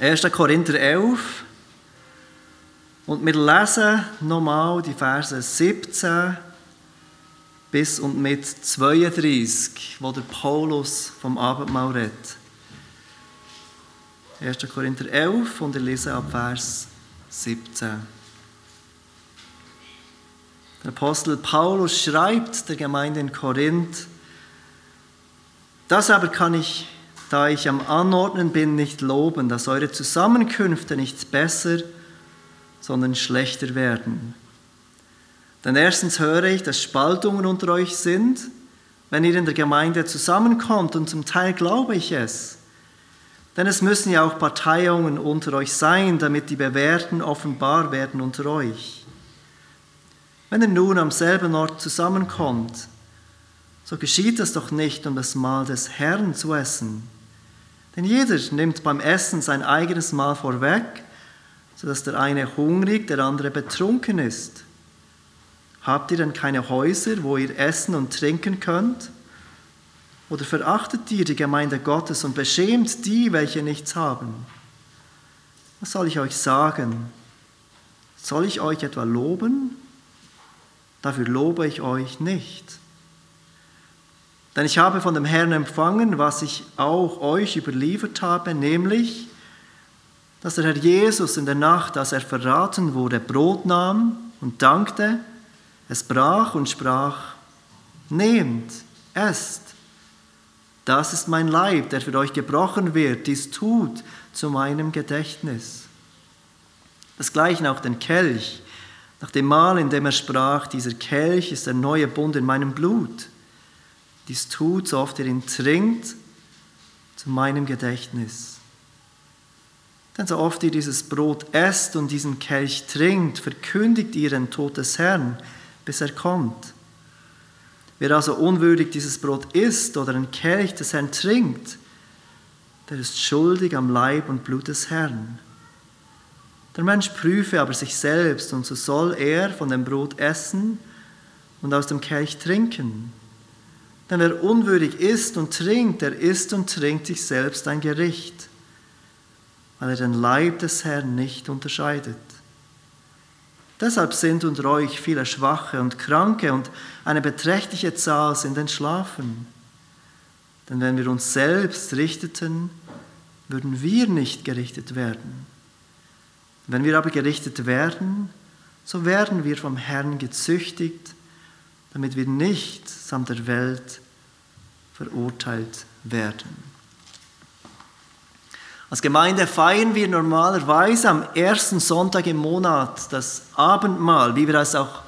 1. Korinther 11. Und wir lesen nochmal die Verse 17 bis und mit 32, wo der Paulus vom Abendmahl redet. 1. Korinther 11 und ich lese ab Vers 17. Der Apostel Paulus schreibt der Gemeinde in Korinth, das aber kann ich da ich am Anordnen bin, nicht loben, dass eure Zusammenkünfte nicht besser, sondern schlechter werden. Denn erstens höre ich, dass Spaltungen unter euch sind, wenn ihr in der Gemeinde zusammenkommt, und zum Teil glaube ich es. Denn es müssen ja auch Parteiungen unter euch sein, damit die Bewährten offenbar werden unter euch. Wenn ihr nun am selben Ort zusammenkommt, so geschieht das doch nicht, um das Mahl des Herrn zu essen. Denn jeder nimmt beim Essen sein eigenes Mahl vorweg, sodass der eine hungrig, der andere betrunken ist. Habt ihr denn keine Häuser, wo ihr essen und trinken könnt? Oder verachtet ihr die Gemeinde Gottes und beschämt die, welche nichts haben? Was soll ich euch sagen? Soll ich euch etwa loben? Dafür lobe ich euch nicht. Denn ich habe von dem Herrn empfangen, was ich auch euch überliefert habe, nämlich, dass der Herr Jesus in der Nacht, als er verraten wurde, Brot nahm und dankte, es brach und sprach, nehmt, esst. Das ist mein Leib, der für euch gebrochen wird, dies tut zu meinem Gedächtnis. Das gleiche auch den Kelch, nach dem Mahl, in dem er sprach, dieser Kelch ist der neue Bund in meinem Blut dies tut, so oft ihr ihn trinkt, zu meinem Gedächtnis. Denn so oft ihr dieses Brot esst und diesen Kelch trinkt, verkündigt ihr den Tod des Herrn, bis er kommt. Wer also unwürdig dieses Brot isst oder den Kelch des Herrn trinkt, der ist schuldig am Leib und Blut des Herrn. Der Mensch prüfe aber sich selbst, und so soll er von dem Brot essen und aus dem Kelch trinken. Denn wer unwürdig isst und trinkt, der isst und trinkt sich selbst ein Gericht, weil er den Leib des Herrn nicht unterscheidet. Deshalb sind unter euch viele Schwache und Kranke und eine beträchtliche Zahl sind entschlafen. Denn wenn wir uns selbst richteten, würden wir nicht gerichtet werden. Wenn wir aber gerichtet werden, so werden wir vom Herrn gezüchtigt, damit wir nicht samt der Welt verurteilt werden. Als Gemeinde feiern wir normalerweise am ersten Sonntag im Monat das Abendmahl, wie wir es auch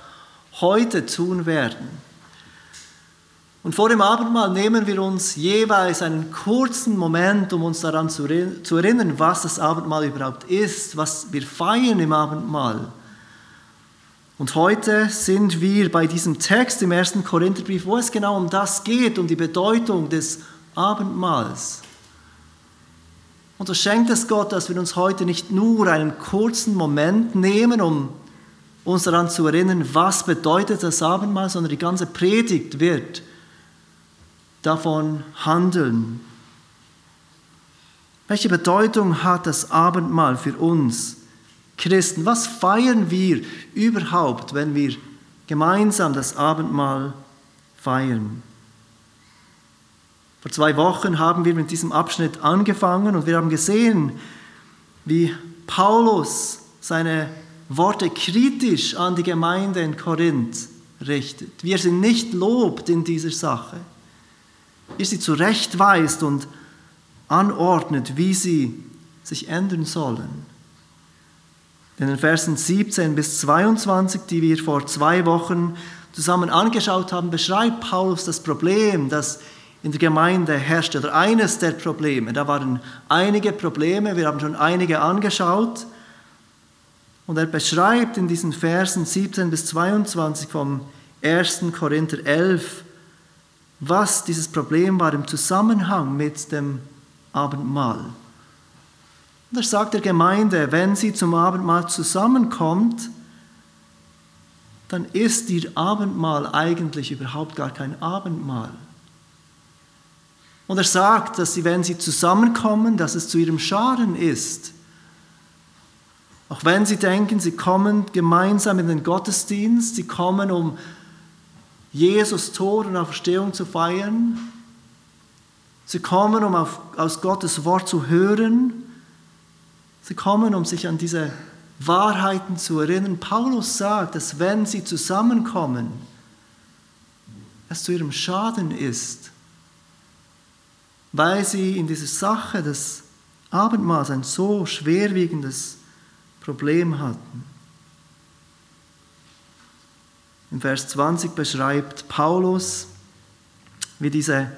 heute tun werden. Und vor dem Abendmahl nehmen wir uns jeweils einen kurzen Moment, um uns daran zu erinnern, was das Abendmahl überhaupt ist, was wir feiern im Abendmahl. Und heute sind wir bei diesem Text im ersten Korintherbrief, wo es genau um das geht, um die Bedeutung des Abendmahls. Und so schenkt es Gott, dass wir uns heute nicht nur einen kurzen Moment nehmen, um uns daran zu erinnern, was bedeutet das Abendmahl, sondern die ganze Predigt wird davon handeln. Welche Bedeutung hat das Abendmahl für uns? Christen, was feiern wir überhaupt, wenn wir gemeinsam das Abendmahl feiern? Vor zwei Wochen haben wir mit diesem Abschnitt angefangen und wir haben gesehen, wie Paulus seine Worte kritisch an die Gemeinde in Korinth richtet, wie er sie nicht lobt in dieser Sache, wie er sie zurechtweist und anordnet, wie sie sich ändern sollen. In den Versen 17 bis 22, die wir vor zwei Wochen zusammen angeschaut haben, beschreibt Paulus das Problem, das in der Gemeinde herrscht, oder eines der Probleme. Da waren einige Probleme, wir haben schon einige angeschaut. Und er beschreibt in diesen Versen 17 bis 22 vom 1. Korinther 11, was dieses Problem war im Zusammenhang mit dem Abendmahl. Und er sagt der Gemeinde, wenn sie zum Abendmahl zusammenkommt, dann ist ihr Abendmahl eigentlich überhaupt gar kein Abendmahl. Und er sagt, dass sie, wenn sie zusammenkommen, dass es zu ihrem Schaden ist, Auch wenn sie denken, sie kommen gemeinsam in den Gottesdienst, sie kommen, um Jesus Tod und Auferstehung zu feiern, sie kommen, um auf, aus Gottes Wort zu hören, sie kommen, um sich an diese Wahrheiten zu erinnern. Paulus sagt, dass wenn sie zusammenkommen, es zu ihrem Schaden ist, weil sie in dieser Sache des Abendmahls ein so schwerwiegendes Problem hatten. In Vers 20 beschreibt Paulus, wie diese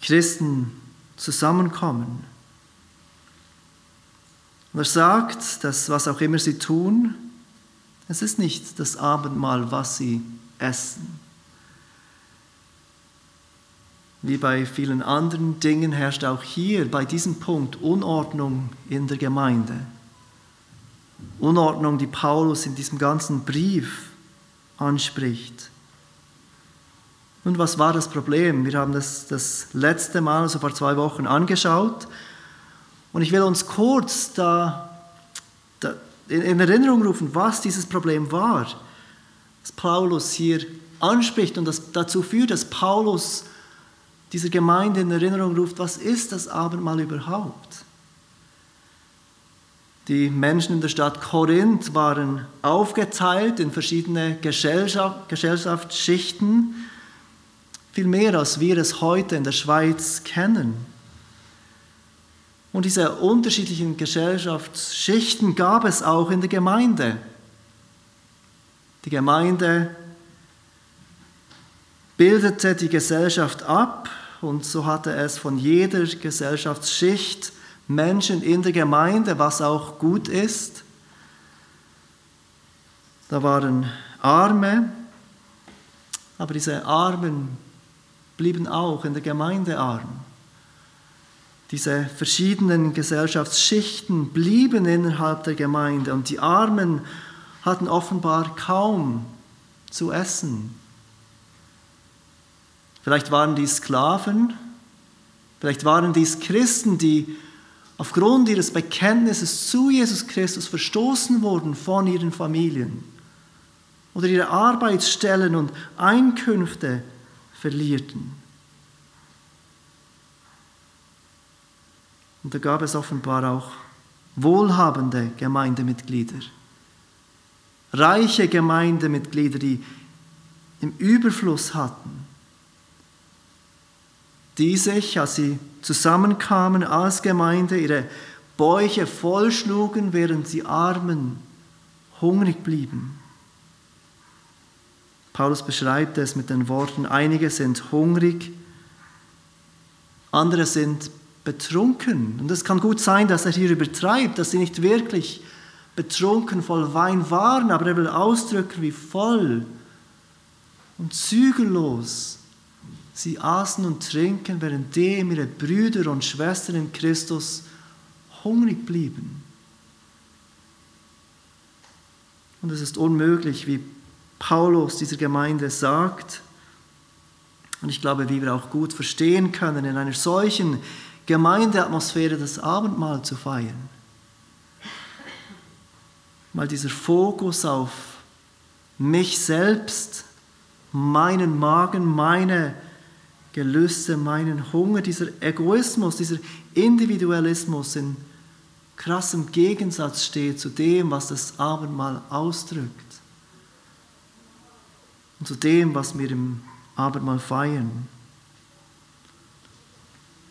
Christen zusammenkommen. Und er sagt, dass was auch immer sie tun, es ist nicht das Abendmahl, was sie essen. Wie bei vielen anderen Dingen herrscht auch hier bei diesem Punkt Unordnung in der Gemeinde. Unordnung, die Paulus in diesem ganzen Brief anspricht. Nun, was war das Problem? Wir haben das das letzte Mal, also vor zwei Wochen, angeschaut. Und ich will uns kurz da, da in Erinnerung rufen, was dieses Problem war, das Paulus hier anspricht und das dazu führt, dass Paulus dieser Gemeinde in Erinnerung ruft, was ist das Abendmahl überhaupt? Die Menschen in der Stadt Korinth waren aufgeteilt in verschiedene Gesellschaft, Gesellschaftsschichten, viel mehr als wir es heute in der Schweiz kennen. Und diese unterschiedlichen Gesellschaftsschichten gab es auch in der Gemeinde. Die Gemeinde bildete die Gesellschaft ab und so hatte es von jeder Gesellschaftsschicht Menschen in der Gemeinde, was auch gut ist. Da waren Arme, aber diese Armen blieben auch in der Gemeinde arm. Diese verschiedenen Gesellschaftsschichten blieben innerhalb der Gemeinde und die Armen hatten offenbar kaum zu essen. Vielleicht waren dies Sklaven, vielleicht waren dies Christen, die aufgrund ihres Bekenntnisses zu Jesus Christus verstoßen wurden von ihren Familien oder ihre Arbeitsstellen und Einkünfte verlierten. Und da gab es offenbar auch wohlhabende Gemeindemitglieder, reiche Gemeindemitglieder, die im Überfluss hatten, die sich, als sie zusammenkamen als Gemeinde, ihre Bäuche vollschlugen, während die Armen hungrig blieben. Paulus beschreibt es mit den Worten, einige sind hungrig, andere sind betrunken. Und es kann gut sein, dass er hier übertreibt, dass sie nicht wirklich betrunken voll Wein waren, aber er will ausdrücken, wie voll und zügellos sie aßen und trinken, währenddem ihre Brüder und Schwestern in Christus hungrig blieben. Und es ist unmöglich, wie Paulus dieser Gemeinde sagt, und ich glaube, wie wir auch gut verstehen können, in einer solchen Gemeindeatmosphäre das Abendmahl zu feiern. Mal dieser Fokus auf mich selbst, meinen Magen, meine Gelüste, meinen Hunger, dieser Egoismus, dieser Individualismus in krassem Gegensatz steht zu dem, was das Abendmahl ausdrückt und zu dem, was wir im Abendmahl feiern.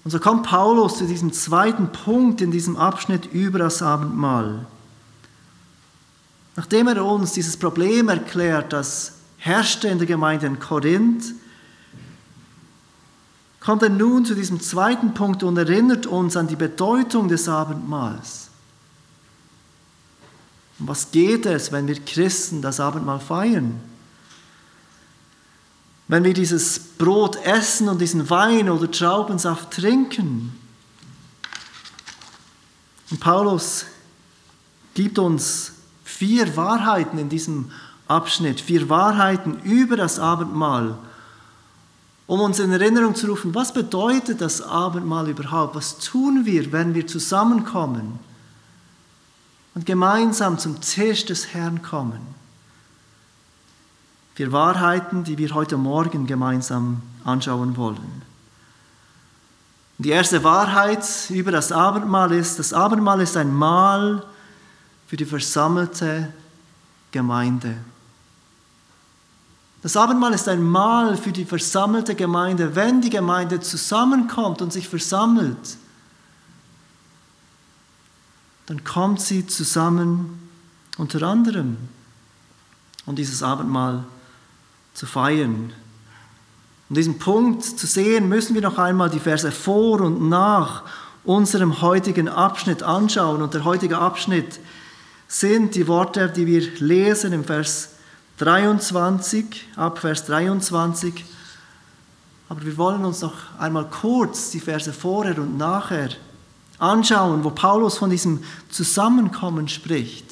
Und so kommt Paulus zu diesem zweiten Punkt in diesem Abschnitt über das Abendmahl. Nachdem er uns dieses Problem erklärt, das herrschte in der Gemeinde in Korinth, kommt er nun zu diesem zweiten Punkt und erinnert uns an die Bedeutung des Abendmahls. Um was geht es, wenn wir Christen das Abendmahl feiern? Wenn wir dieses Brot essen und diesen Wein oder Traubensaft trinken. Und Paulus gibt uns vier Wahrheiten in diesem Abschnitt, vier Wahrheiten über das Abendmahl, um uns in Erinnerung zu rufen, was bedeutet das Abendmahl überhaupt? Was tun wir, wenn wir zusammenkommen? und gemeinsam zum Tisch des Herrn kommen. Vier Wahrheiten, die wir heute Morgen gemeinsam anschauen wollen. Die erste Wahrheit über das Abendmahl ist, das Abendmahl ist ein Mahl für die versammelte Gemeinde. Das Abendmahl ist ein Mahl für die versammelte Gemeinde, wenn die Gemeinde zusammenkommt und sich versammelt. Dann kommt sie zusammen unter anderem, um dieses Abendmahl zu feiern. Um diesen Punkt zu sehen, müssen wir noch einmal die Verse vor und nach unserem heutigen Abschnitt anschauen. Und der heutige Abschnitt sind die Worte, die wir lesen im Vers 23, ab Vers 23. Aber wir wollen uns noch einmal kurz die Verse vorher und nachher anschauen, wo Paulus von diesem Zusammenkommen spricht.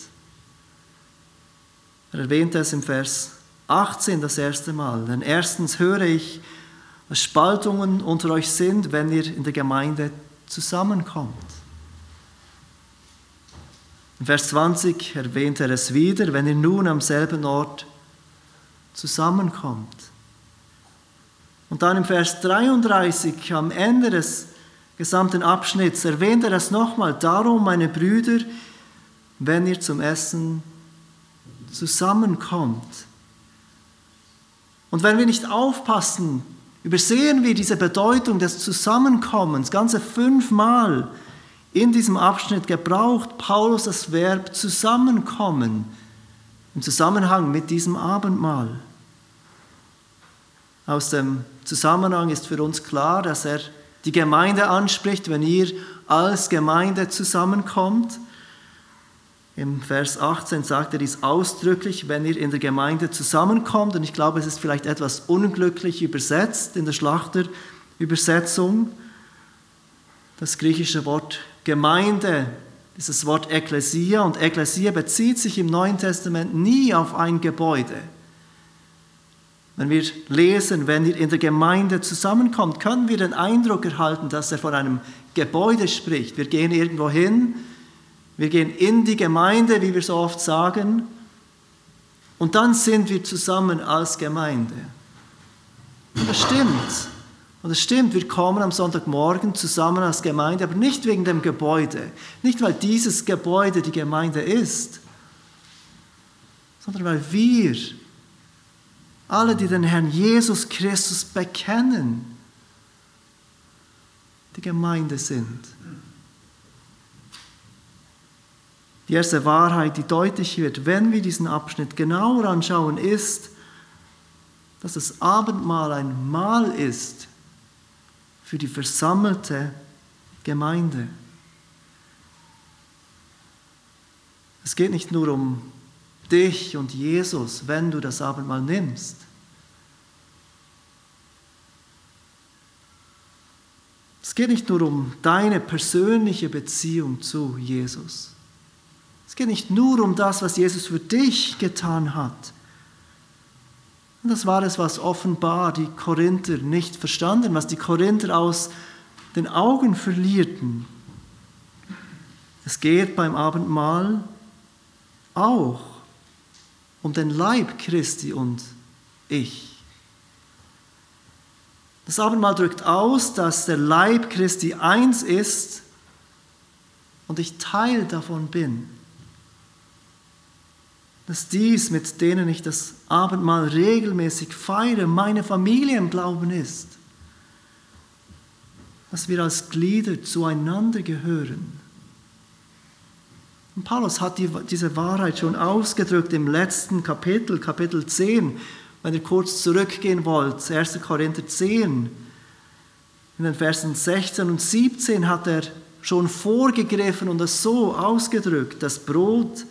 Er erwähnt es im Vers 18 das erste Mal. Denn erstens höre ich, dass Spaltungen unter euch sind, wenn ihr in der Gemeinde zusammenkommt. In Vers 20 erwähnt er es wieder, wenn ihr nun am selben Ort zusammenkommt. Und dann im Vers 33 am Ende des gesamten Abschnitts erwähnt er es nochmal. Darum, meine Brüder, wenn ihr zum Essen zusammenkommt. Und wenn wir nicht aufpassen, übersehen wir diese Bedeutung des Zusammenkommens. Ganze fünfmal in diesem Abschnitt gebraucht Paulus das Verb zusammenkommen im Zusammenhang mit diesem Abendmahl. Aus dem Zusammenhang ist für uns klar, dass er die Gemeinde anspricht, wenn ihr als Gemeinde zusammenkommt. Im Vers 18 sagt er dies ausdrücklich, wenn ihr in der Gemeinde zusammenkommt. Und ich glaube, es ist vielleicht etwas unglücklich übersetzt in der Schlachterübersetzung. Das griechische Wort Gemeinde, dieses Wort Ekklesia. Und Ekklesia bezieht sich im Neuen Testament nie auf ein Gebäude. Wenn wir lesen, wenn ihr in der Gemeinde zusammenkommt, können wir den Eindruck erhalten, dass er von einem Gebäude spricht. Wir gehen irgendwo hin, wir gehen in die Gemeinde, wie wir so oft sagen, und dann sind wir zusammen als Gemeinde. Und das stimmt. Und es stimmt, wir kommen am Sonntagmorgen zusammen als Gemeinde, aber nicht wegen dem Gebäude, nicht weil dieses Gebäude die Gemeinde ist, sondern weil wir alle, die den Herrn Jesus Christus bekennen, die Gemeinde sind. Die erste Wahrheit, die deutlich wird, wenn wir diesen Abschnitt genauer anschauen, ist, dass das Abendmahl ein Mahl ist für die versammelte Gemeinde. Es geht nicht nur um dich und Jesus, wenn du das Abendmahl nimmst. Es geht nicht nur um deine persönliche Beziehung zu Jesus. Geht nicht nur um das, was Jesus für dich getan hat. Und das war es, was offenbar die Korinther nicht verstanden, was die Korinther aus den Augen verlierten. Es geht beim Abendmahl auch um den Leib Christi und ich. Das Abendmahl drückt aus, dass der Leib Christi eins ist und ich Teil davon bin. Dass dies, mit denen ich das Abendmahl regelmäßig feiere, meine Familie im Glauben ist. Dass wir als Glieder zueinander gehören. Und Paulus hat die, diese Wahrheit schon ausgedrückt im letzten Kapitel, Kapitel 10. Wenn ihr kurz zurückgehen wollt, 1. Korinther 10, in den Versen 16 und 17 hat er schon vorgegriffen und es so ausgedrückt, das Brot,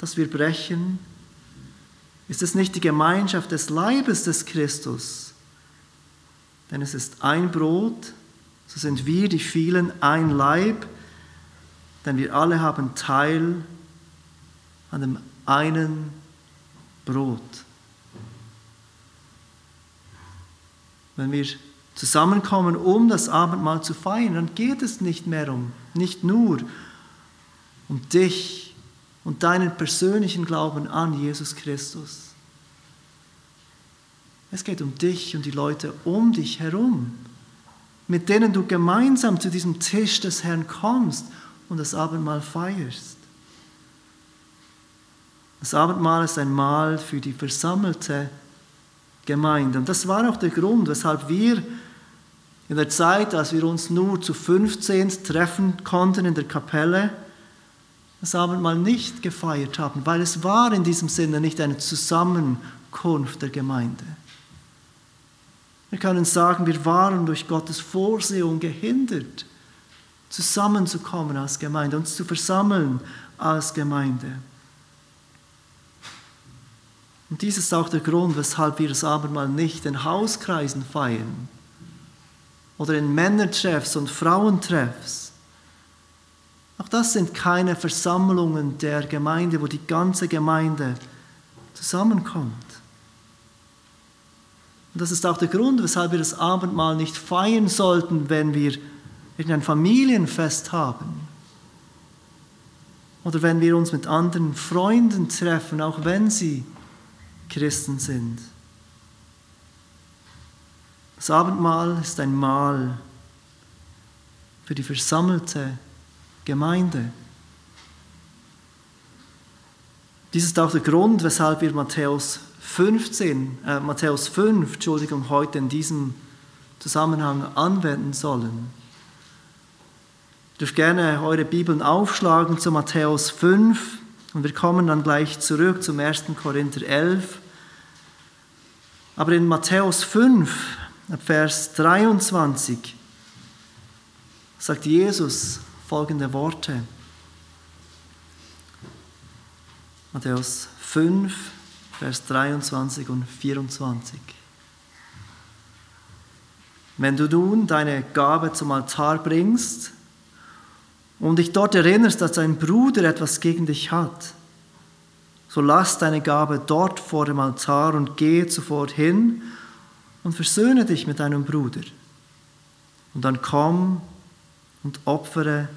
das wir brechen, ist es nicht die Gemeinschaft des Leibes des Christus, denn es ist ein Brot, so sind wir, die vielen, ein Leib, denn wir alle haben Teil an dem einen Brot. Wenn wir zusammenkommen, um das Abendmahl zu feiern, dann geht es nicht mehr um, nicht nur um dich und deinen persönlichen Glauben an Jesus Christus. Es geht um dich und die Leute um dich herum, mit denen du gemeinsam zu diesem Tisch des Herrn kommst und das Abendmahl feierst. Das Abendmahl ist ein Mahl für die versammelte Gemeinde. Und das war auch der Grund, weshalb wir in der Zeit, als wir uns nur zu 15 treffen konnten in der Kapelle, das Abendmahl nicht gefeiert haben, weil es war in diesem Sinne nicht eine Zusammenkunft der Gemeinde. Wir können sagen, wir waren durch Gottes Vorsehung gehindert, zusammenzukommen als Gemeinde, uns zu versammeln als Gemeinde. Und dies ist auch der Grund, weshalb wir das Abendmahl nicht in Hauskreisen feiern oder in Männertreffs und Frauentreffs. Auch das sind keine Versammlungen der Gemeinde, wo die ganze Gemeinde zusammenkommt. Und das ist auch der Grund, weshalb wir das Abendmahl nicht feiern sollten, wenn wir irgendein Familienfest haben. Oder wenn wir uns mit anderen Freunden treffen, auch wenn sie Christen sind. Das Abendmahl ist ein Mahl für die versammelte Gemeinde. Dies ist auch der Grund, weshalb wir Matthäus 15, äh, Matthäus 5, Entschuldigung, heute in diesem Zusammenhang anwenden sollen. Ihr dürft gerne eure Bibeln aufschlagen zu Matthäus 5 und wir kommen dann gleich zurück zum 1. Korinther 11. Aber in Matthäus 5, Vers 23, sagt Jesus folgende Worte. Matthäus 5, Vers 23 und 24. Wenn du nun deine Gabe zum Altar bringst und dich dort erinnerst, dass dein Bruder etwas gegen dich hat, so lass deine Gabe dort vor dem Altar und geh sofort hin und versöhne dich mit deinem Bruder. Und dann komm und opfere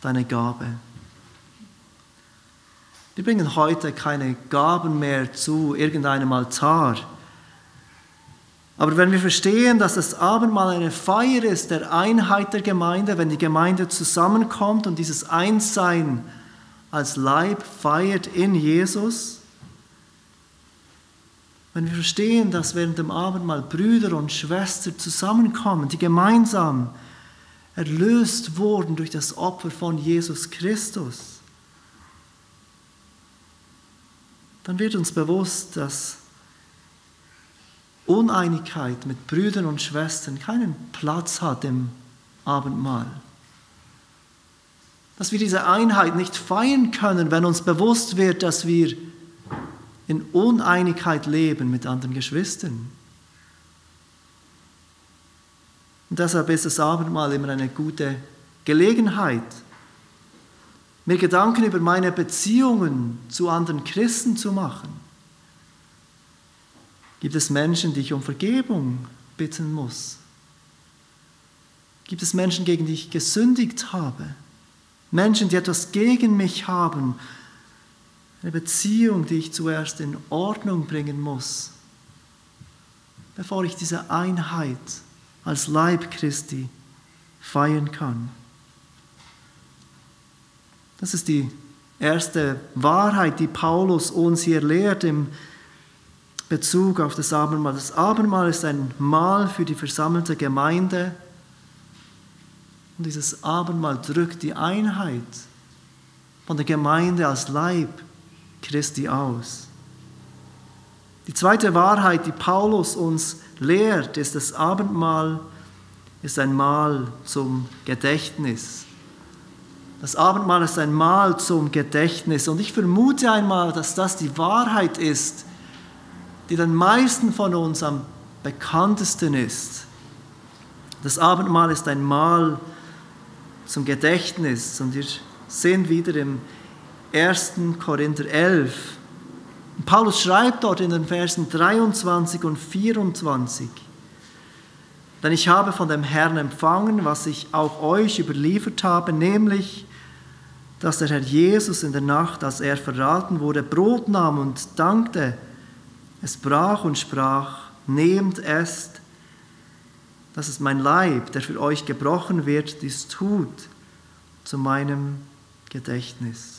deine Gabe. Wir bringen heute keine Gaben mehr zu irgendeinem Altar. Aber wenn wir verstehen, dass das Abendmahl eine Feier ist der Einheit der Gemeinde, wenn die Gemeinde zusammenkommt und dieses Einssein als Leib feiert in Jesus, wenn wir verstehen, dass während dem Abendmahl Brüder und Schwestern zusammenkommen, die gemeinsam erlöst wurden durch das Opfer von Jesus Christus, dann wird uns bewusst, dass Uneinigkeit mit Brüdern und Schwestern keinen Platz hat im Abendmahl. Dass wir diese Einheit nicht feiern können, wenn uns bewusst wird, dass wir in Uneinigkeit leben mit anderen Geschwistern. Und deshalb ist das Abendmahl immer eine gute Gelegenheit, mir Gedanken über meine Beziehungen zu anderen Christen zu machen? Gibt es Menschen, die ich um Vergebung bitten muss? Gibt es Menschen, gegen die ich gesündigt habe? Menschen, die etwas gegen mich haben? Eine Beziehung, die ich zuerst in Ordnung bringen muss, bevor ich diese Einheit als Leib Christi feiern kann. Das ist die erste Wahrheit, die Paulus uns hier lehrt im Bezug auf das Abendmahl. Das Abendmahl ist ein Mahl für die versammelte Gemeinde. Und dieses Abendmahl drückt die Einheit von der Gemeinde als Leib Christi aus. Die zweite Wahrheit, die Paulus uns lehrt, ist, das Abendmahl ist ein Mahl zum Gedächtnis. Das Abendmahl ist ein Mahl zum Gedächtnis. Und ich vermute einmal, dass das die Wahrheit ist, die den meisten von uns am bekanntesten ist. Das Abendmahl ist ein Mahl zum Gedächtnis. Und wir sehen wieder im 1. Korinther 11. Paulus schreibt dort in den Versen 23 und 24. Denn ich habe von dem Herrn empfangen, was ich auch euch überliefert habe, nämlich, dass der Herr Jesus in der Nacht, als er verraten wurde, Brot nahm und dankte, es brach und sprach, nehmt es, das ist mein Leib, der für euch gebrochen wird, dies tut zu meinem Gedächtnis.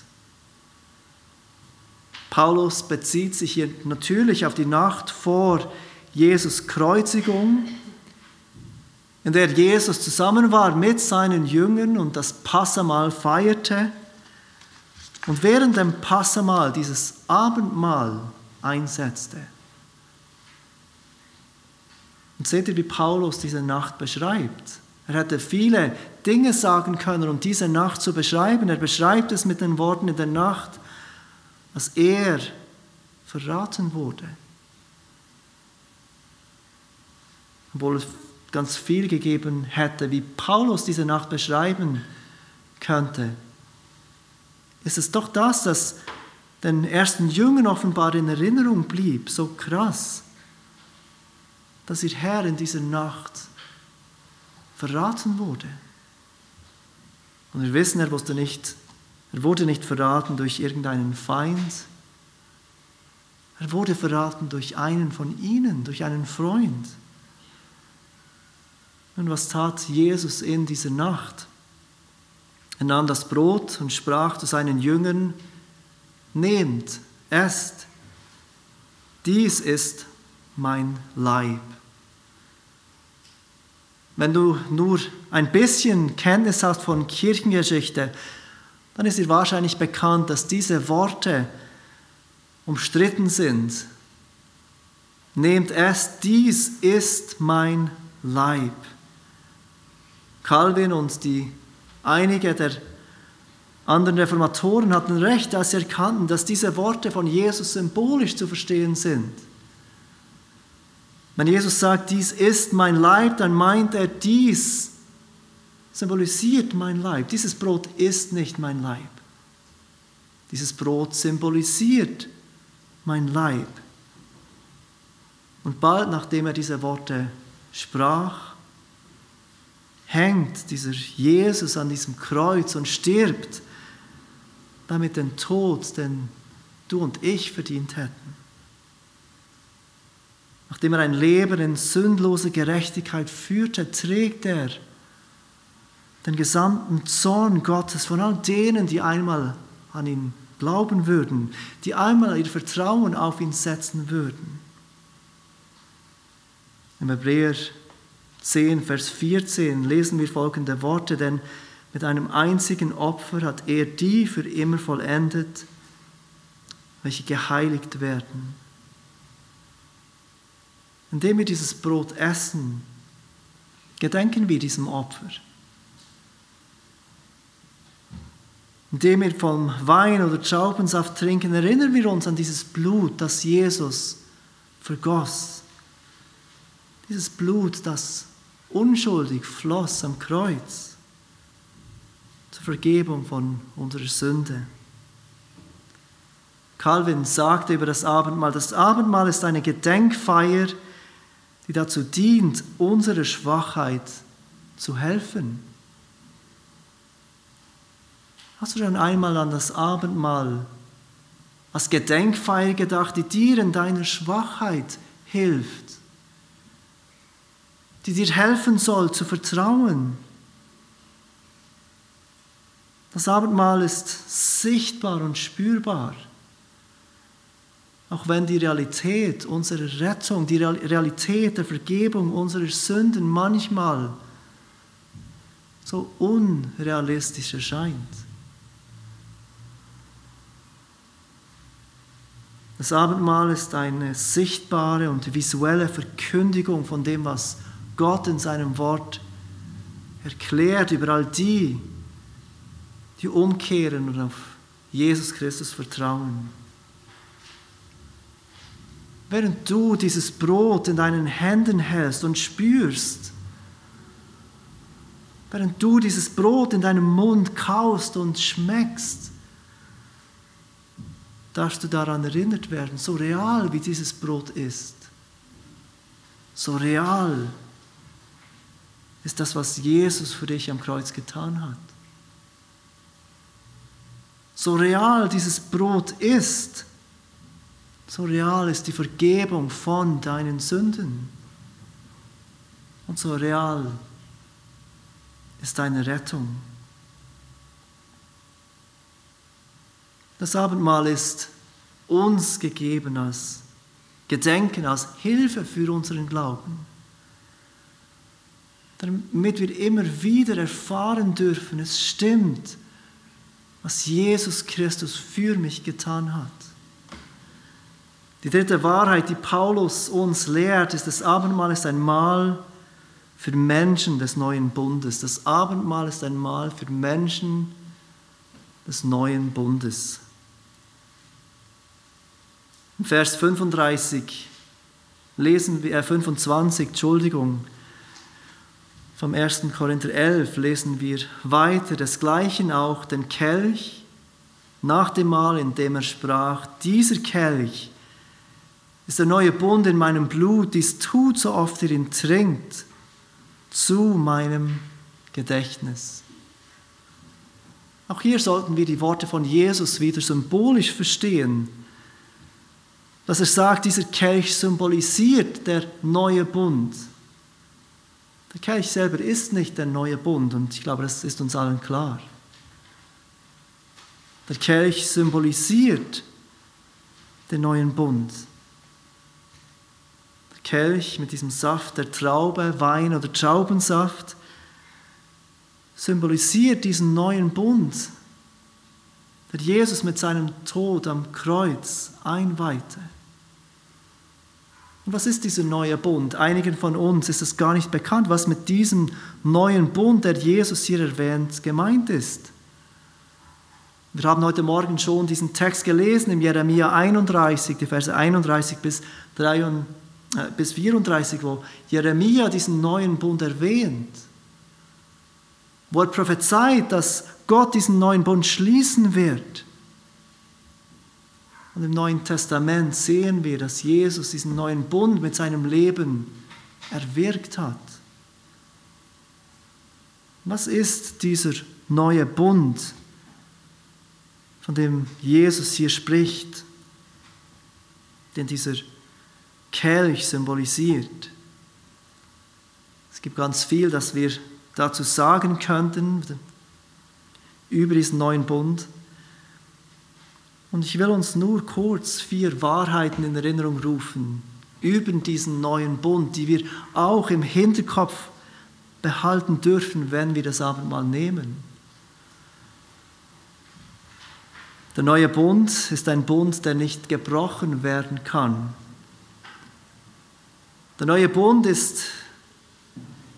Paulus bezieht sich hier natürlich auf die Nacht vor Jesus Kreuzigung, in der Jesus zusammen war mit seinen Jüngern und das Passamal feierte und während dem Passamal dieses Abendmahl einsetzte. Und seht ihr, wie Paulus diese Nacht beschreibt? Er hätte viele Dinge sagen können, um diese Nacht zu beschreiben. Er beschreibt es mit den Worten in der Nacht, als er verraten wurde. Obwohl es ganz viel gegeben hätte, wie Paulus diese Nacht beschreiben könnte, ist es doch das, das den ersten Jüngern offenbar in Erinnerung blieb, so krass, dass ihr Herr in dieser Nacht verraten wurde. Und wir wissen, er wusste nicht, er wurde nicht verraten durch irgendeinen Feind, er wurde verraten durch einen von ihnen, durch einen Freund. Und was tat Jesus in dieser Nacht? Er nahm das Brot und sprach zu seinen Jüngern, nehmt, esst, dies ist mein Leib. Wenn du nur ein bisschen Kenntnis hast von Kirchengeschichte, dann ist dir wahrscheinlich bekannt, dass diese Worte umstritten sind. Nehmt es, dies ist mein Leib. Calvin und die einige der anderen Reformatoren hatten recht, als sie erkannten, dass diese Worte von Jesus symbolisch zu verstehen sind. Wenn Jesus sagt, dies ist mein Leib, dann meint er, dies symbolisiert mein Leib. Dieses Brot ist nicht mein Leib. Dieses Brot symbolisiert mein Leib. Und bald nachdem er diese Worte sprach, hängt dieser Jesus an diesem Kreuz und stirbt, damit den Tod, den du und ich verdient hätten. Nachdem er ein Leben in sündloser Gerechtigkeit führte, trägt er den gesamten Zorn Gottes von all denen, die einmal an ihn glauben würden, die einmal ihr Vertrauen auf ihn setzen würden. Im Hebräer 10, Vers 14 lesen wir folgende Worte, denn mit einem einzigen Opfer hat er die für immer vollendet, welche geheiligt werden. Indem wir dieses Brot essen, gedenken wir diesem Opfer. Indem wir vom Wein oder Traubensaft trinken, erinnern wir uns an dieses Blut, das Jesus vergoss. Dieses Blut, das unschuldig floss am Kreuz zur Vergebung von unserer Sünde. Calvin sagte über das Abendmahl, das Abendmahl ist eine Gedenkfeier, die dazu dient, unserer Schwachheit zu helfen. Hast du dann einmal an das Abendmahl als Gedenkfeier gedacht, die dir in deiner Schwachheit hilft? die dir helfen soll zu vertrauen. Das Abendmahl ist sichtbar und spürbar. Auch wenn die Realität unserer Rettung, die Realität der Vergebung unserer Sünden manchmal so unrealistisch erscheint. Das Abendmahl ist eine sichtbare und visuelle Verkündigung von dem, was Gott in seinem Wort erklärt über all die, die umkehren und auf Jesus Christus vertrauen. Während du dieses Brot in deinen Händen hältst und spürst, während du dieses Brot in deinem Mund kaust und schmeckst, darfst du daran erinnert werden, so real wie dieses Brot ist, so real ist das, was Jesus für dich am Kreuz getan hat. so real dieses Brot ist, so real ist die Vergebung von deinen Sünden. Und so real ist deine Rettung. Das Abendmahl ist uns gegeben als Gedenken, als Hilfe für unseren Glauben. Damit wir immer wieder erfahren dürfen, es stimmt, was Jesus Christus für mich getan hat. Die dritte Wahrheit, die Paulus uns lehrt, ist, das Abendmahl ist ein Mahl für Menschen des neuen Bundes. Das Abendmahl ist ein Mahl für Menschen des neuen Bundes. Vers 35 lesen wir, äh 25, Entschuldigung, vom 1. Korinther 11 lesen wir weiter, desgleichen auch den Kelch nach dem Mahl, in dem er sprach, dieser Kelch ist der neue Bund in meinem Blut, dies tut, so oft ihr ihn trinkt, zu meinem Gedächtnis. Auch hier sollten wir die Worte von Jesus wieder symbolisch verstehen dass er sagt, dieser Kelch symbolisiert der neue Bund. Der Kelch selber ist nicht der neue Bund und ich glaube, das ist uns allen klar. Der Kelch symbolisiert den neuen Bund. Der Kelch mit diesem Saft der Traube, Wein oder Traubensaft symbolisiert diesen neuen Bund, der Jesus mit seinem Tod am Kreuz einweihte. Und was ist dieser neue Bund? Einigen von uns ist es gar nicht bekannt, was mit diesem neuen Bund, der Jesus hier erwähnt, gemeint ist. Wir haben heute Morgen schon diesen Text gelesen im Jeremia 31, die Verse 31 bis, 3, äh, bis 34, wo Jeremia diesen neuen Bund erwähnt, wo er prophezeit, dass Gott diesen neuen Bund schließen wird und im Neuen Testament sehen wir, dass Jesus diesen neuen Bund mit seinem Leben erwirkt hat. Was ist dieser neue Bund, von dem Jesus hier spricht, den dieser Kelch symbolisiert? Es gibt ganz viel, das wir dazu sagen könnten über diesen neuen Bund. Und ich will uns nur kurz vier Wahrheiten in Erinnerung rufen über diesen neuen Bund, die wir auch im Hinterkopf behalten dürfen, wenn wir das Abendmahl nehmen. Der neue Bund ist ein Bund, der nicht gebrochen werden kann. Der neue Bund ist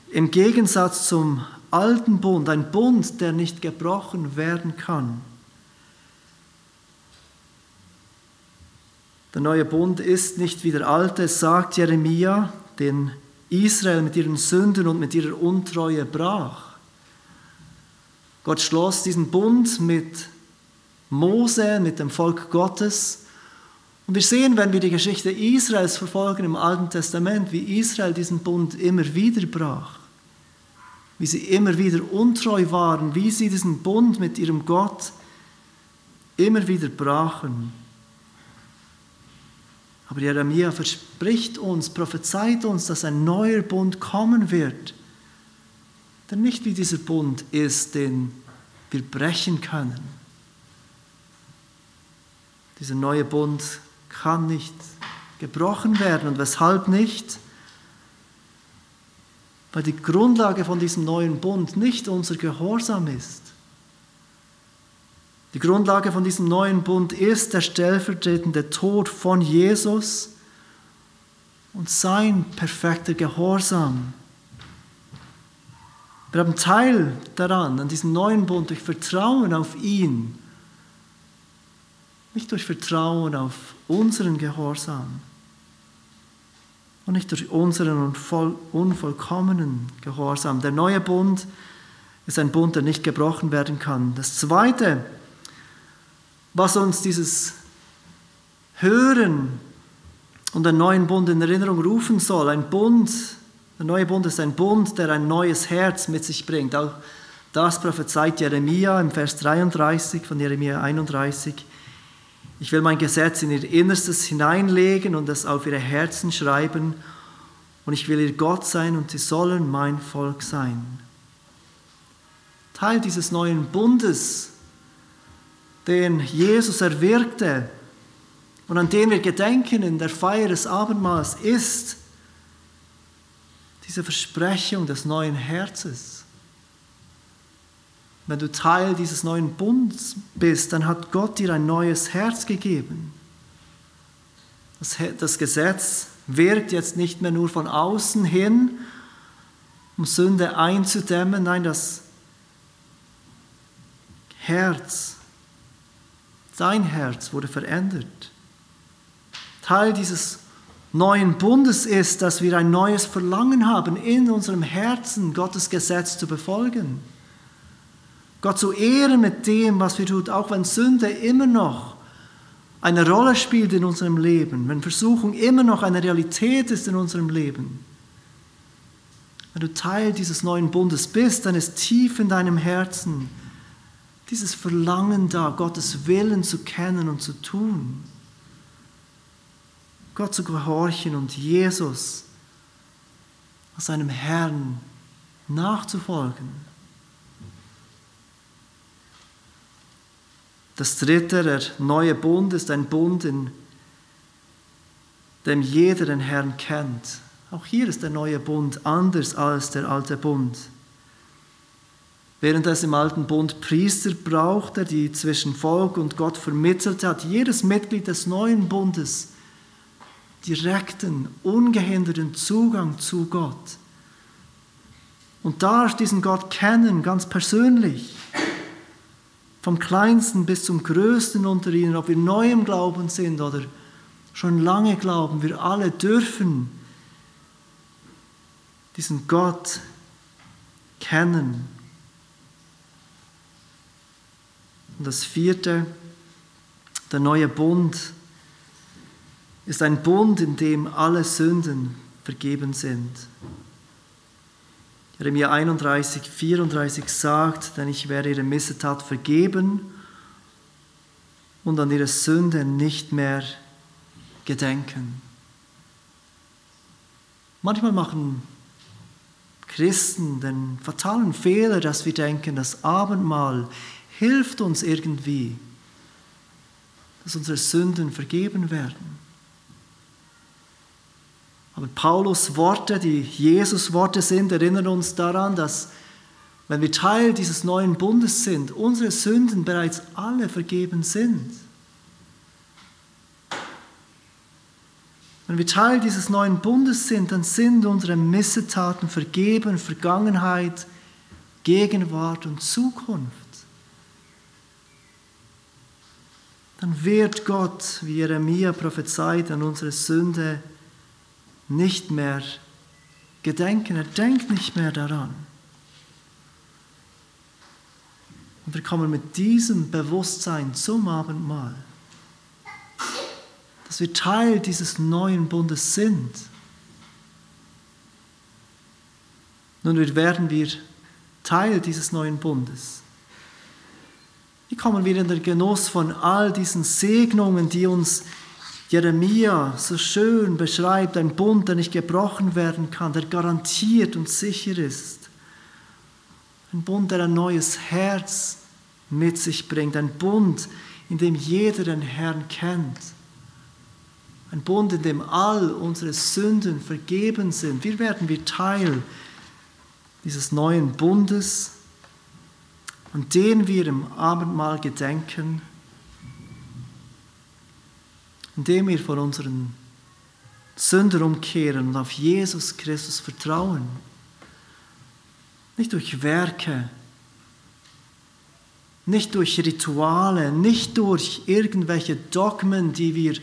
im Gegensatz zum alten Bund ein Bund, der nicht gebrochen werden kann. Der neue Bund ist nicht wie der alte, sagt Jeremia, den Israel mit ihren Sünden und mit ihrer Untreue brach. Gott schloss diesen Bund mit Mose, mit dem Volk Gottes. Und wir sehen, wenn wir die Geschichte Israels verfolgen im Alten Testament, wie Israel diesen Bund immer wieder brach, wie sie immer wieder untreu waren, wie sie diesen Bund mit ihrem Gott immer wieder brachen. Aber Jeremia verspricht uns, prophezeit uns, dass ein neuer Bund kommen wird, der nicht wie dieser Bund ist, den wir brechen können. Dieser neue Bund kann nicht gebrochen werden. Und weshalb nicht? Weil die Grundlage von diesem neuen Bund nicht unser Gehorsam ist. Die Grundlage von diesem neuen Bund ist der stellvertretende Tod von Jesus und sein perfekter Gehorsam. Wir haben Teil daran, an diesem neuen Bund, durch Vertrauen auf ihn, nicht durch Vertrauen auf unseren Gehorsam und nicht durch unseren unvollkommenen Gehorsam. Der neue Bund ist ein Bund, der nicht gebrochen werden kann. Das Zweite, was uns dieses Hören und einen neuen Bund in Erinnerung rufen soll. Ein Bund, der neue Bund ist ein Bund, der ein neues Herz mit sich bringt. Auch Das prophezeit Jeremia im Vers 33 von Jeremia 31. Ich will mein Gesetz in ihr Innerstes hineinlegen und es auf ihre Herzen schreiben, und ich will ihr Gott sein und sie sollen mein Volk sein. Teil dieses neuen Bundes, den Jesus erwirkte und an den wir gedenken in der Feier des Abendmahls, ist diese Versprechung des neuen Herzens. Wenn du Teil dieses neuen Bundes bist, dann hat Gott dir ein neues Herz gegeben. Das, das Gesetz wirkt jetzt nicht mehr nur von außen hin, um Sünde einzudämmen. Nein, das Herz, dein Herz wurde verändert. Teil dieses neuen Bundes ist, dass wir ein neues Verlangen haben, in unserem Herzen Gottes Gesetz zu befolgen. Gott zu ehren mit dem, was wir tun, auch wenn Sünde immer noch eine Rolle spielt in unserem Leben, wenn Versuchung immer noch eine Realität ist in unserem Leben. Wenn du Teil dieses neuen Bundes bist, dann ist tief in deinem Herzen dieses Verlangen da, Gottes Willen zu kennen und zu tun. Gott zu gehorchen und Jesus als seinem Herrn nachzufolgen. Das dritte, der neue Bund, ist ein Bund, in dem jeder den Herrn kennt. Auch hier ist der neue Bund anders als der alte Bund. Während es im alten Bund Priester brauchte, die zwischen Volk und Gott vermittelte, hat jedes Mitglied des neuen Bundes direkten, ungehinderten Zugang zu Gott und darf diesen Gott kennen, ganz persönlich. Vom kleinsten bis zum größten unter ihnen, ob wir neu im Glauben sind oder schon lange glauben, wir alle dürfen diesen Gott kennen. Und das vierte, der neue Bund, ist ein Bund, in dem alle Sünden vergeben sind. Jeremia 31, 34 sagt, denn ich werde ihre Missetat vergeben und an ihre Sünde nicht mehr gedenken. Manchmal machen Christen den fatalen Fehler, dass wir denken, das Abendmahl hilft uns irgendwie, dass unsere Sünden vergeben werden. Aber Paulus Worte, die Jesus Worte sind, erinnern uns daran, dass wenn wir Teil dieses neuen Bundes sind, unsere Sünden bereits alle vergeben sind. Wenn wir Teil dieses neuen Bundes sind, dann sind unsere Missetaten vergeben, Vergangenheit, Gegenwart und Zukunft. Dann wird Gott, wie Jeremia prophezeit, an unsere Sünde nicht mehr gedenken. Er denkt nicht mehr daran. Und wir kommen mit diesem Bewusstsein zum Abendmahl, dass wir Teil dieses neuen Bundes sind. Nun werden wir Teil dieses neuen Bundes. Wie kommen wir in den Genuss von all diesen Segnungen, die uns Jeremia so schön beschreibt, ein Bund, der nicht gebrochen werden kann, der garantiert und sicher ist. Ein Bund, der ein neues Herz mit sich bringt. Ein Bund, in dem jeder den Herrn kennt. Ein Bund, in dem all unsere Sünden vergeben sind. Wir werden wie Teil dieses neuen Bundes, an den wir im Abendmahl gedenken indem wir von unseren Sünden umkehren und auf Jesus Christus vertrauen. Nicht durch Werke, nicht durch Rituale, nicht durch irgendwelche Dogmen, die wir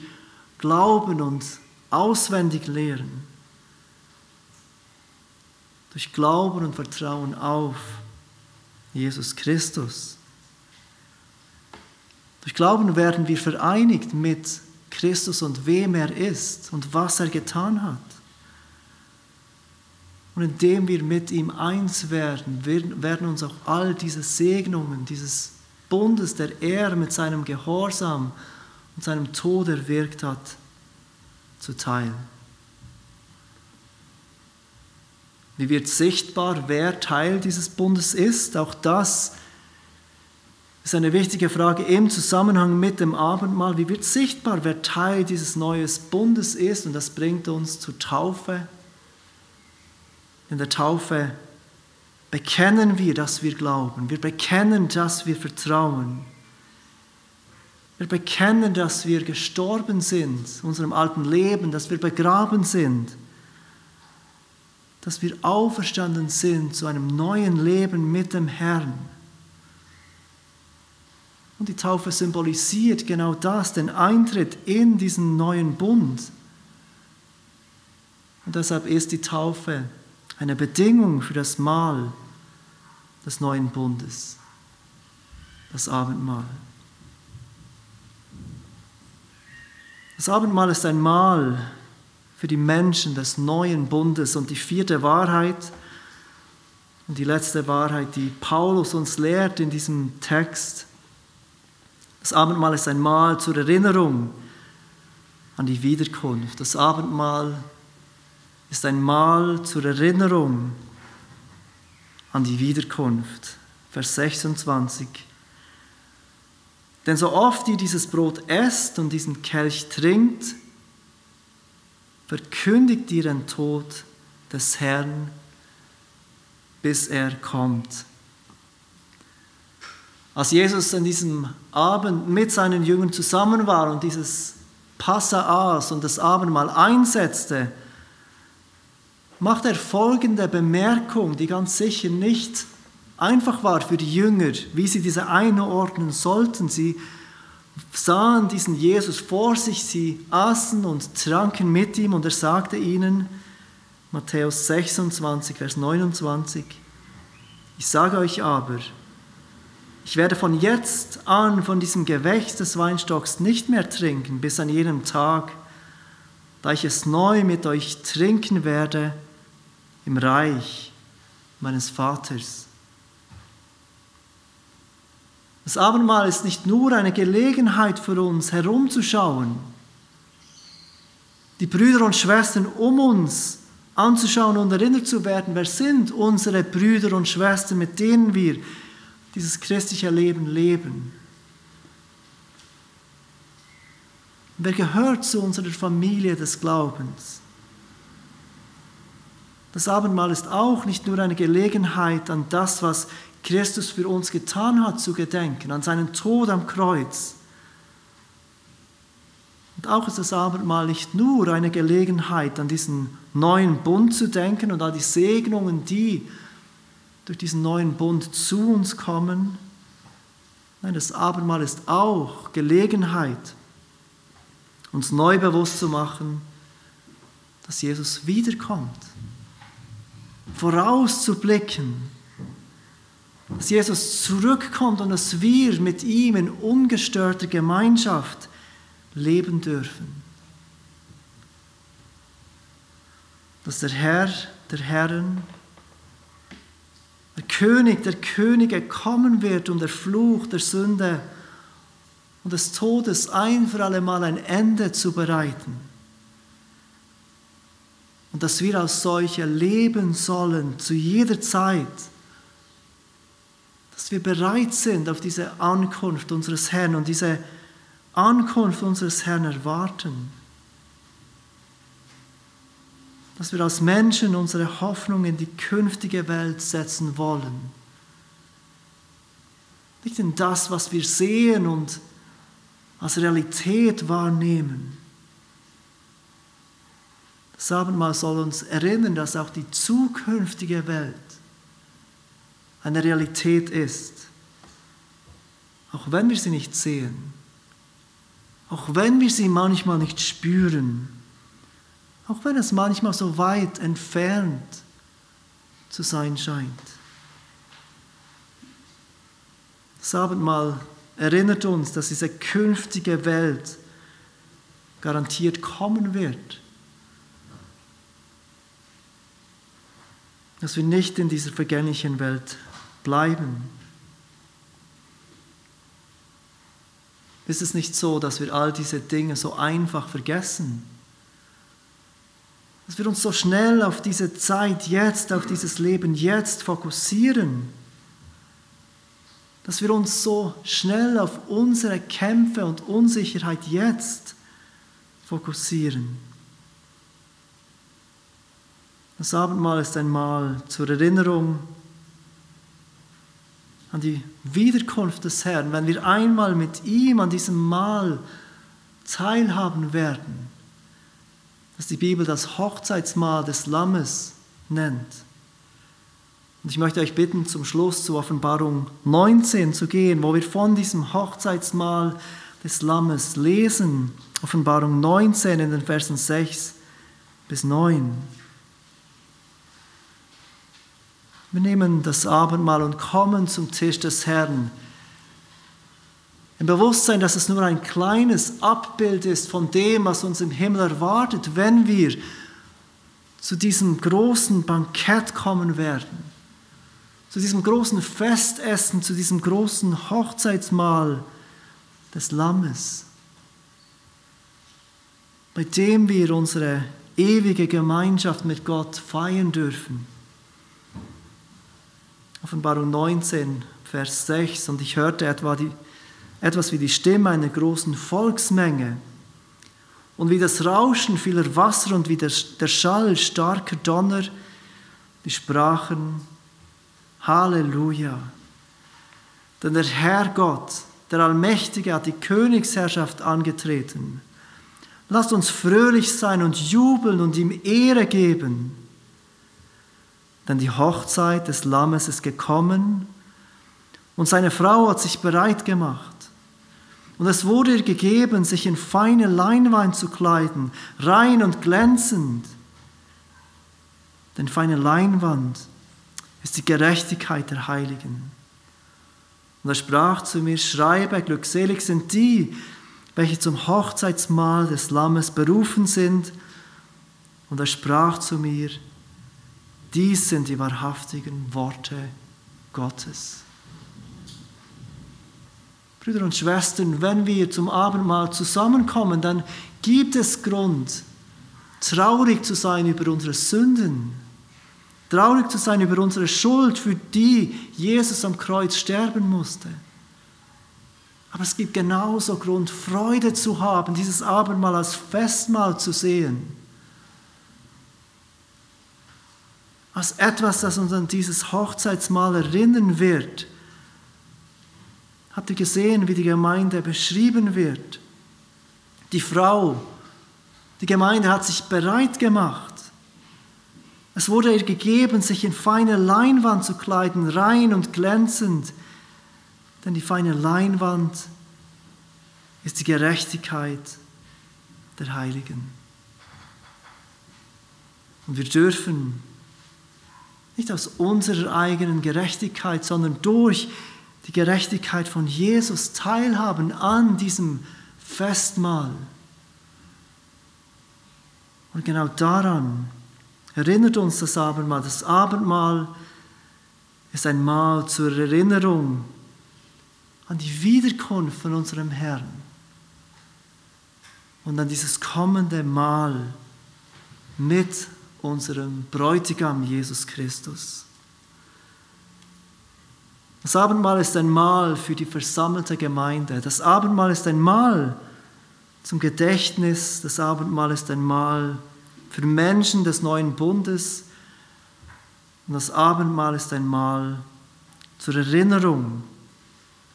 glauben und auswendig lehren. Durch Glauben und Vertrauen auf Jesus Christus. Durch Glauben werden wir vereinigt mit Christus und wem er ist und was er getan hat. Und indem wir mit ihm eins werden, werden uns auch all diese Segnungen, dieses Bundes, der er mit seinem Gehorsam und seinem Tod erwirkt hat, zuteil. Wie wird sichtbar, wer Teil dieses Bundes ist? Auch das ist eine wichtige Frage im Zusammenhang mit dem Abendmahl. Wie wird sichtbar, wer Teil dieses neuen Bundes ist? Und das bringt uns zur Taufe. In der Taufe bekennen wir, dass wir glauben. Wir bekennen, dass wir vertrauen. Wir bekennen, dass wir gestorben sind, unserem alten Leben, dass wir begraben sind dass wir auferstanden sind zu einem neuen Leben mit dem Herrn. Und die Taufe symbolisiert genau das, den Eintritt in diesen neuen Bund. Und deshalb ist die Taufe eine Bedingung für das Mahl des neuen Bundes, das Abendmahl. Das Abendmahl ist ein Mahl, für die Menschen des neuen Bundes. Und die vierte Wahrheit und die letzte Wahrheit, die Paulus uns lehrt in diesem Text, das Abendmahl ist ein Mahl zur Erinnerung an die Wiederkunft. Das Abendmahl ist ein Mahl zur Erinnerung an die Wiederkunft. Vers 26. Denn so oft ihr dieses Brot esst und diesen Kelch trinkt, verkündigt ihr den Tod des Herrn, bis er kommt. Als Jesus an diesem Abend mit seinen Jüngern zusammen war und dieses Passa aß und das Abendmahl einsetzte, macht er folgende Bemerkung, die ganz sicher nicht einfach war für die Jünger, wie sie diese einordnen sollten. Sie sahen diesen Jesus vor sich, sie aßen und tranken mit ihm und er sagte ihnen, Matthäus 26, Vers 29, ich sage euch aber, ich werde von jetzt an von diesem Gewächs des Weinstocks nicht mehr trinken, bis an jenem Tag, da ich es neu mit euch trinken werde im Reich meines Vaters. Das Abendmahl ist nicht nur eine Gelegenheit für uns herumzuschauen, die Brüder und Schwestern um uns anzuschauen und erinnert zu werden, wer sind unsere Brüder und Schwestern, mit denen wir dieses christliche Leben leben. Wer gehört zu unserer Familie des Glaubens? Das Abendmahl ist auch nicht nur eine Gelegenheit an das, was Christus für uns getan hat, zu gedenken, an seinen Tod am Kreuz. Und auch ist das Abendmahl nicht nur eine Gelegenheit, an diesen neuen Bund zu denken und an die Segnungen, die durch diesen neuen Bund zu uns kommen. Nein, das Abendmahl ist auch Gelegenheit, uns neu bewusst zu machen, dass Jesus wiederkommt, vorauszublicken dass Jesus zurückkommt und dass wir mit ihm in ungestörter Gemeinschaft leben dürfen. Dass der Herr der Herren, der König der Könige kommen wird, um der Fluch der Sünde und des Todes ein für alle Mal ein Ende zu bereiten. Und dass wir als solche leben sollen zu jeder Zeit dass wir bereit sind auf diese Ankunft unseres Herrn und diese Ankunft unseres Herrn erwarten. Dass wir als Menschen unsere Hoffnung in die künftige Welt setzen wollen. Nicht in das, was wir sehen und als Realität wahrnehmen. Das Abendmahl soll uns erinnern, dass auch die zukünftige Welt eine Realität ist. Auch wenn wir sie nicht sehen, auch wenn wir sie manchmal nicht spüren, auch wenn es manchmal so weit entfernt zu sein scheint. Das Abendmahl erinnert uns, dass diese künftige Welt garantiert kommen wird. dass wir nicht in dieser vergänglichen Welt bleiben. Ist es nicht so, dass wir all diese Dinge so einfach vergessen? Dass wir uns so schnell auf diese Zeit jetzt, auf dieses Leben jetzt fokussieren? Dass wir uns so schnell auf unsere Kämpfe und Unsicherheit jetzt fokussieren? Das Abendmahl ist ein Mahl zur Erinnerung an die Wiederkunft des Herrn, wenn wir einmal mit ihm an diesem Mahl teilhaben werden, das die Bibel das Hochzeitsmahl des Lammes nennt. Und ich möchte euch bitten, zum Schluss zur Offenbarung 19 zu gehen, wo wir von diesem Hochzeitsmahl des Lammes lesen. Offenbarung 19 in den Versen 6 bis 9. Wir nehmen das Abendmahl und kommen zum Tisch des Herrn. Im Bewusstsein, dass es nur ein kleines Abbild ist von dem, was uns im Himmel erwartet, wenn wir zu diesem großen Bankett kommen werden, zu diesem großen Festessen, zu diesem großen Hochzeitsmahl des Lammes, bei dem wir unsere ewige Gemeinschaft mit Gott feiern dürfen. Offenbarung 19, Vers 6. Und ich hörte etwa die, etwas wie die Stimme einer großen Volksmenge und wie das Rauschen vieler Wasser und wie der, der Schall starker Donner, die sprachen, Halleluja. Denn der Herr Gott, der Allmächtige, hat die Königsherrschaft angetreten. Lasst uns fröhlich sein und jubeln und ihm Ehre geben denn die Hochzeit des Lammes ist gekommen und seine Frau hat sich bereit gemacht. Und es wurde ihr gegeben, sich in feine Leinwein zu kleiden, rein und glänzend. Denn feine Leinwand ist die Gerechtigkeit der Heiligen. Und er sprach zu mir, schreibe, glückselig sind die, welche zum Hochzeitsmahl des Lammes berufen sind. Und er sprach zu mir, dies sind die wahrhaftigen Worte Gottes. Brüder und Schwestern, wenn wir zum Abendmahl zusammenkommen, dann gibt es Grund, traurig zu sein über unsere Sünden, traurig zu sein über unsere Schuld, für die Jesus am Kreuz sterben musste. Aber es gibt genauso Grund, Freude zu haben, dieses Abendmahl als Festmahl zu sehen als etwas, das uns an dieses Hochzeitsmahl erinnern wird. Habt ihr gesehen, wie die Gemeinde beschrieben wird? Die Frau, die Gemeinde hat sich bereit gemacht. Es wurde ihr gegeben, sich in feine Leinwand zu kleiden, rein und glänzend. Denn die feine Leinwand ist die Gerechtigkeit der Heiligen. Und wir dürfen nicht aus unserer eigenen Gerechtigkeit, sondern durch die Gerechtigkeit von Jesus teilhaben an diesem Festmahl. Und genau daran erinnert uns das Abendmahl. Das Abendmahl ist ein Mahl zur Erinnerung an die Wiederkunft von unserem Herrn und an dieses kommende Mahl mit unserem Bräutigam Jesus Christus. Das Abendmahl ist ein Mahl für die versammelte Gemeinde. Das Abendmahl ist ein Mahl zum Gedächtnis. Das Abendmahl ist ein Mahl für Menschen des neuen Bundes. Und das Abendmahl ist ein Mahl zur Erinnerung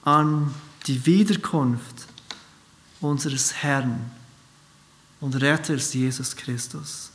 an die Wiederkunft unseres Herrn und Retters Jesus Christus.